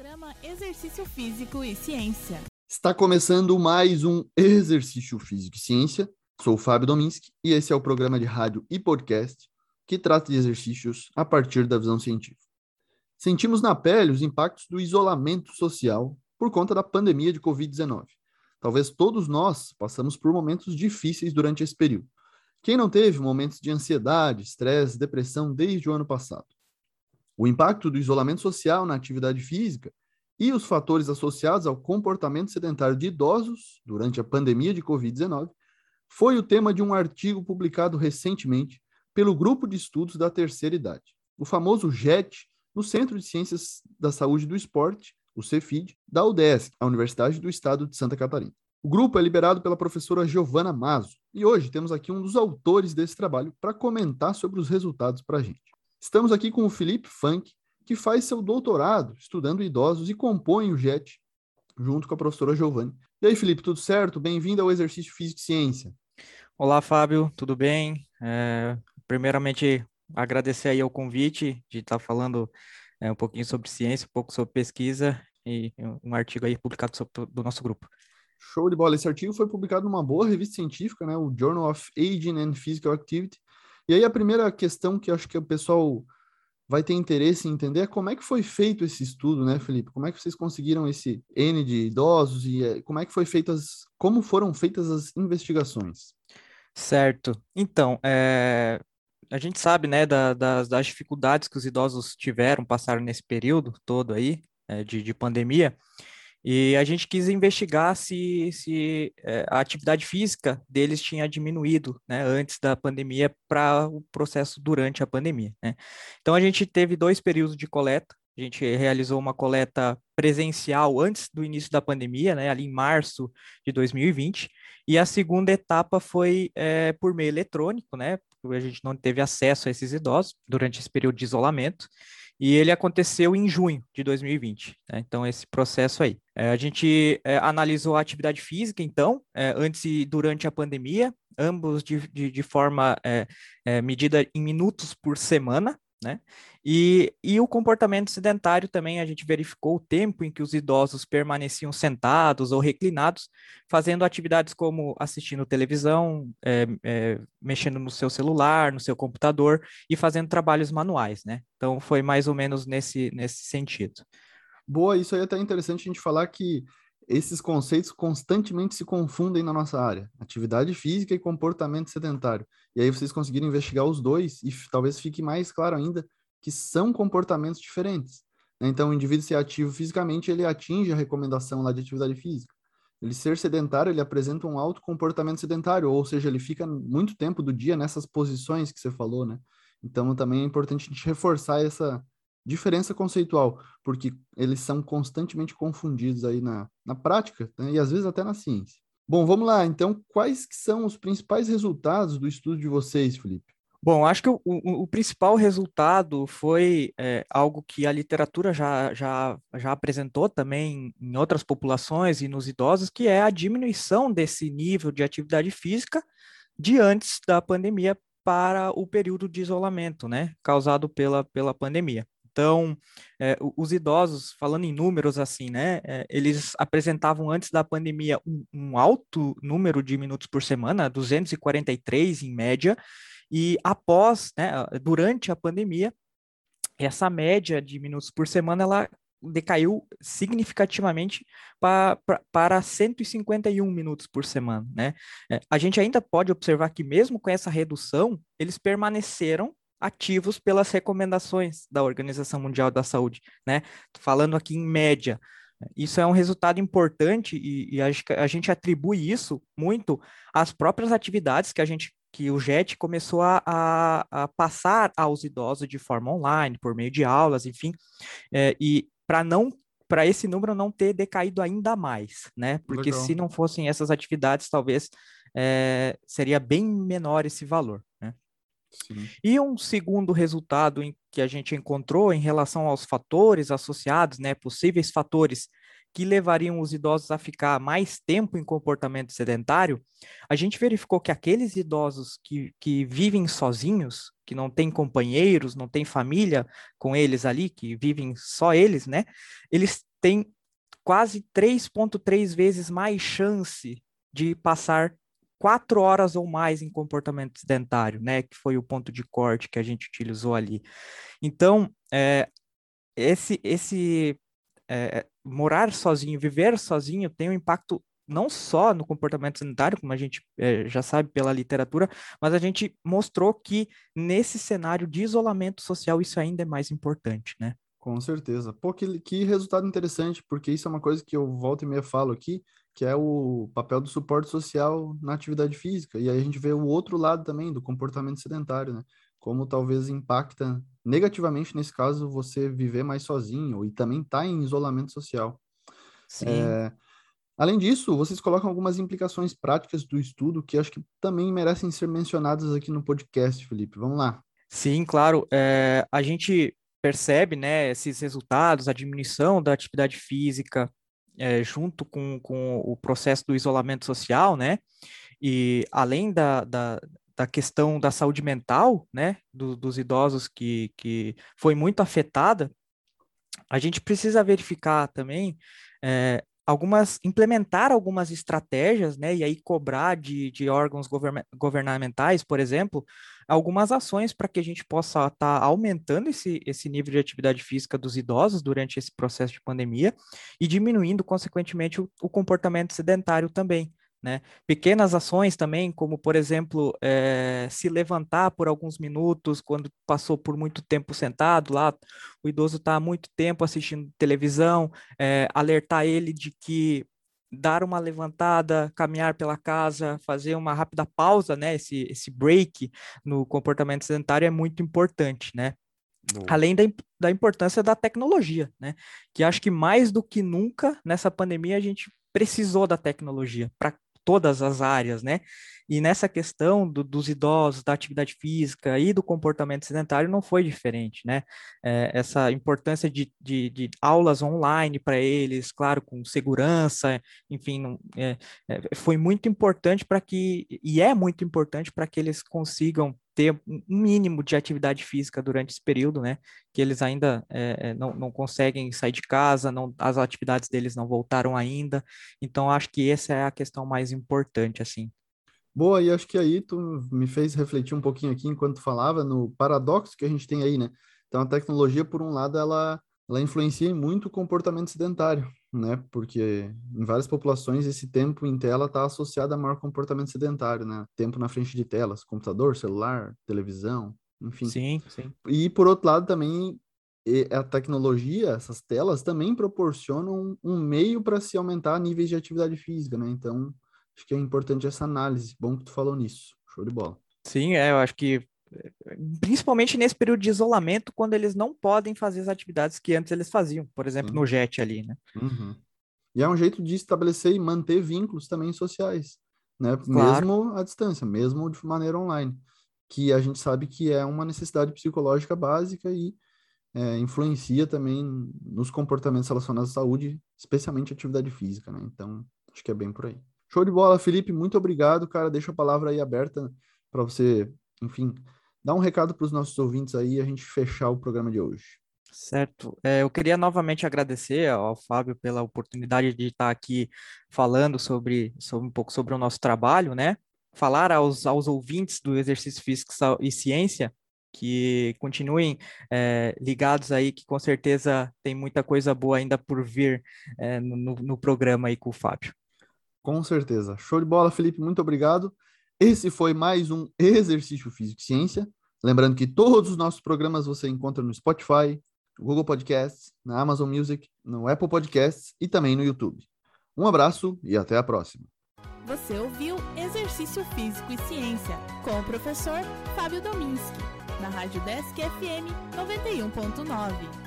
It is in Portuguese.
Programa Exercício Físico e Ciência. Está começando mais um Exercício Físico e Ciência. Sou o Fábio Dominski e esse é o programa de rádio e podcast que trata de exercícios a partir da visão científica. Sentimos na pele os impactos do isolamento social por conta da pandemia de Covid-19. Talvez todos nós passamos por momentos difíceis durante esse período. Quem não teve momentos de ansiedade, estresse, depressão desde o ano passado? O impacto do isolamento social na atividade física e os fatores associados ao comportamento sedentário de idosos durante a pandemia de Covid-19 foi o tema de um artigo publicado recentemente pelo Grupo de Estudos da Terceira Idade, o famoso JET, no Centro de Ciências da Saúde do Esporte, o CEFID, da UDESC, a Universidade do Estado de Santa Catarina. O grupo é liderado pela professora Giovana Mazo, e hoje temos aqui um dos autores desse trabalho para comentar sobre os resultados para a gente. Estamos aqui com o Felipe Funk, que faz seu doutorado estudando idosos e compõe o JET junto com a professora Giovanni. E aí, Felipe, tudo certo? Bem-vindo ao Exercício Físico e Ciência. Olá, Fábio, tudo bem? É, primeiramente, agradecer aí o convite de estar falando é, um pouquinho sobre ciência, um pouco sobre pesquisa e um artigo aí publicado sobre, do nosso grupo. Show de bola. Esse artigo foi publicado numa boa revista científica, né? O Journal of Aging and Physical Activity, e aí a primeira questão que acho que o pessoal vai ter interesse em entender é como é que foi feito esse estudo, né, Felipe? Como é que vocês conseguiram esse N de idosos e eh, como é que foi feitas, como foram feitas as investigações? Certo. Então, é, a gente sabe, né, da, das, das, dificuldades que os idosos tiveram, passaram nesse período todo aí é, de, de pandemia. E a gente quis investigar se, se é, a atividade física deles tinha diminuído né, antes da pandemia para o processo durante a pandemia. Né? Então, a gente teve dois períodos de coleta. A gente realizou uma coleta presencial antes do início da pandemia, né, ali em março de 2020, e a segunda etapa foi é, por meio eletrônico, né, porque a gente não teve acesso a esses idosos durante esse período de isolamento, e ele aconteceu em junho de 2020. Né? Então, esse processo aí. É, a gente é, analisou a atividade física, então, é, antes e durante a pandemia, ambos de, de, de forma é, é, medida em minutos por semana, né? E, e o comportamento sedentário também, a gente verificou o tempo em que os idosos permaneciam sentados ou reclinados, fazendo atividades como assistindo televisão, é, é, mexendo no seu celular, no seu computador e fazendo trabalhos manuais, né? Então, foi mais ou menos nesse, nesse sentido. Boa, isso aí é até interessante a gente falar que esses conceitos constantemente se confundem na nossa área, atividade física e comportamento sedentário. E aí vocês conseguiram investigar os dois e talvez fique mais claro ainda que são comportamentos diferentes. Né? Então, o indivíduo ser ativo fisicamente, ele atinge a recomendação lá de atividade física. Ele ser sedentário, ele apresenta um alto comportamento sedentário, ou seja, ele fica muito tempo do dia nessas posições que você falou, né? Então, também é importante a gente reforçar essa, diferença conceitual, porque eles são constantemente confundidos aí na, na prática né, e às vezes até na ciência. Bom, vamos lá. Então, quais que são os principais resultados do estudo de vocês, Felipe? Bom, acho que o, o, o principal resultado foi é, algo que a literatura já, já, já apresentou também em outras populações e nos idosos, que é a diminuição desse nível de atividade física de antes da pandemia para o período de isolamento, né, causado pela, pela pandemia. Então, é, os idosos, falando em números assim, né, é, eles apresentavam antes da pandemia um, um, alto número de minutos por semana, 243 em média, e após, né, durante a pandemia, essa média de minutos por semana, ela decaiu significativamente para, para 151 minutos por semana, né? É, a gente ainda pode observar que mesmo com essa redução, eles permaneceram ativos pelas recomendações da Organização Mundial da Saúde, né? Falando aqui em média. Isso é um resultado importante e, e a, a gente atribui isso muito às próprias atividades que a gente que o JET começou a, a, a, passar aos idosos de forma online, por meio de aulas, enfim, é, e para não para esse número não ter decaído ainda mais, né? Porque Legal. se não fossem essas atividades, talvez é, seria bem menor esse valor? Sim. E um segundo resultado em que a gente encontrou em relação aos fatores associados, né, possíveis fatores que levariam os idosos a ficar mais tempo em comportamento sedentário, a gente verificou que aqueles idosos que, que vivem sozinhos, que não têm companheiros, não têm família com eles ali, que vivem só eles, né? Eles tem quase 3,3 vezes mais chance de passar quatro horas ou mais em comportamento sedentário, né? Que foi o ponto de corte que a gente utilizou ali. Então, é, esse, esse é, morar sozinho, viver sozinho tem um impacto não só no comportamento sanitário, como a gente é, já sabe pela literatura, mas a gente mostrou que nesse cenário de isolamento social isso ainda é mais importante, né? Com certeza. Pô, que, que resultado interessante, porque isso é uma coisa que eu volto e meia falo aqui, que é o papel do suporte social na atividade física. E aí a gente vê o outro lado também do comportamento sedentário, né? Como talvez impacta negativamente, nesse caso, você viver mais sozinho e também estar tá em isolamento social. Sim. É... Além disso, vocês colocam algumas implicações práticas do estudo que acho que também merecem ser mencionadas aqui no podcast, Felipe. Vamos lá. Sim, claro. É, a gente percebe né, esses resultados, a diminuição da atividade física é, junto com, com o processo do isolamento social, né? E além da, da, da questão da saúde mental, né, do, dos idosos que, que foi muito afetada, a gente precisa verificar também é, algumas implementar algumas estratégias, né, e aí cobrar de, de órgãos govern governamentais, por exemplo, algumas ações para que a gente possa estar tá aumentando esse, esse nível de atividade física dos idosos durante esse processo de pandemia e diminuindo, consequentemente, o, o comportamento sedentário também. Né? Pequenas ações também, como por exemplo, é, se levantar por alguns minutos quando passou por muito tempo sentado lá, o idoso está há muito tempo assistindo televisão, é, alertar ele de que dar uma levantada, caminhar pela casa, fazer uma rápida pausa, né? Esse, esse break no comportamento sedentário é muito importante, né? Além da, da importância da tecnologia, né? Que acho que mais do que nunca nessa pandemia a gente precisou da tecnologia para todas as áreas, né? E nessa questão do, dos idosos, da atividade física e do comportamento sedentário não foi diferente, né? É, essa importância de, de, de aulas online para eles, claro, com segurança, enfim, não, é, é, foi muito importante para que, e é muito importante para que eles consigam ter um mínimo de atividade física durante esse período, né? Que eles ainda é, não, não conseguem sair de casa, não, as atividades deles não voltaram ainda. Então, acho que essa é a questão mais importante, assim. Boa, e acho que aí tu me fez refletir um pouquinho aqui enquanto falava no paradoxo que a gente tem aí, né? Então, a tecnologia, por um lado, ela, ela influencia muito o comportamento sedentário, né? Porque em várias populações esse tempo em tela está associado a maior comportamento sedentário, né? Tempo na frente de telas, computador, celular, televisão, enfim. Sim, sim. E por outro lado também a tecnologia, essas telas também proporcionam um meio para se aumentar níveis de atividade física, né? Então, acho que é importante essa análise. Bom que tu falou nisso. Show de bola. Sim, é, eu acho que principalmente nesse período de isolamento, quando eles não podem fazer as atividades que antes eles faziam, por exemplo, no JET ali, né? Uhum. E é um jeito de estabelecer e manter vínculos também sociais, né? Claro. Mesmo à distância, mesmo de maneira online, que a gente sabe que é uma necessidade psicológica básica e é, influencia também nos comportamentos relacionados à saúde, especialmente atividade física, né? Então, acho que é bem por aí. Show de bola, Felipe, muito obrigado, cara. Deixa a palavra aí aberta para você, enfim, Dá um recado para os nossos ouvintes aí e a gente fechar o programa de hoje. Certo. É, eu queria novamente agradecer ao Fábio pela oportunidade de estar aqui falando sobre, sobre um pouco sobre o nosso trabalho, né? Falar aos, aos ouvintes do Exercício Físico e Ciência que continuem é, ligados aí, que com certeza tem muita coisa boa ainda por vir é, no, no programa aí com o Fábio. Com certeza. Show de bola, Felipe. Muito obrigado. Esse foi mais um Exercício Físico e Ciência. Lembrando que todos os nossos programas você encontra no Spotify, no Google Podcasts, na Amazon Music, no Apple Podcasts e também no YouTube. Um abraço e até a próxima. Você ouviu Exercício Físico e Ciência com o professor Fábio Dominski, na Rádio Desk FM 91.9.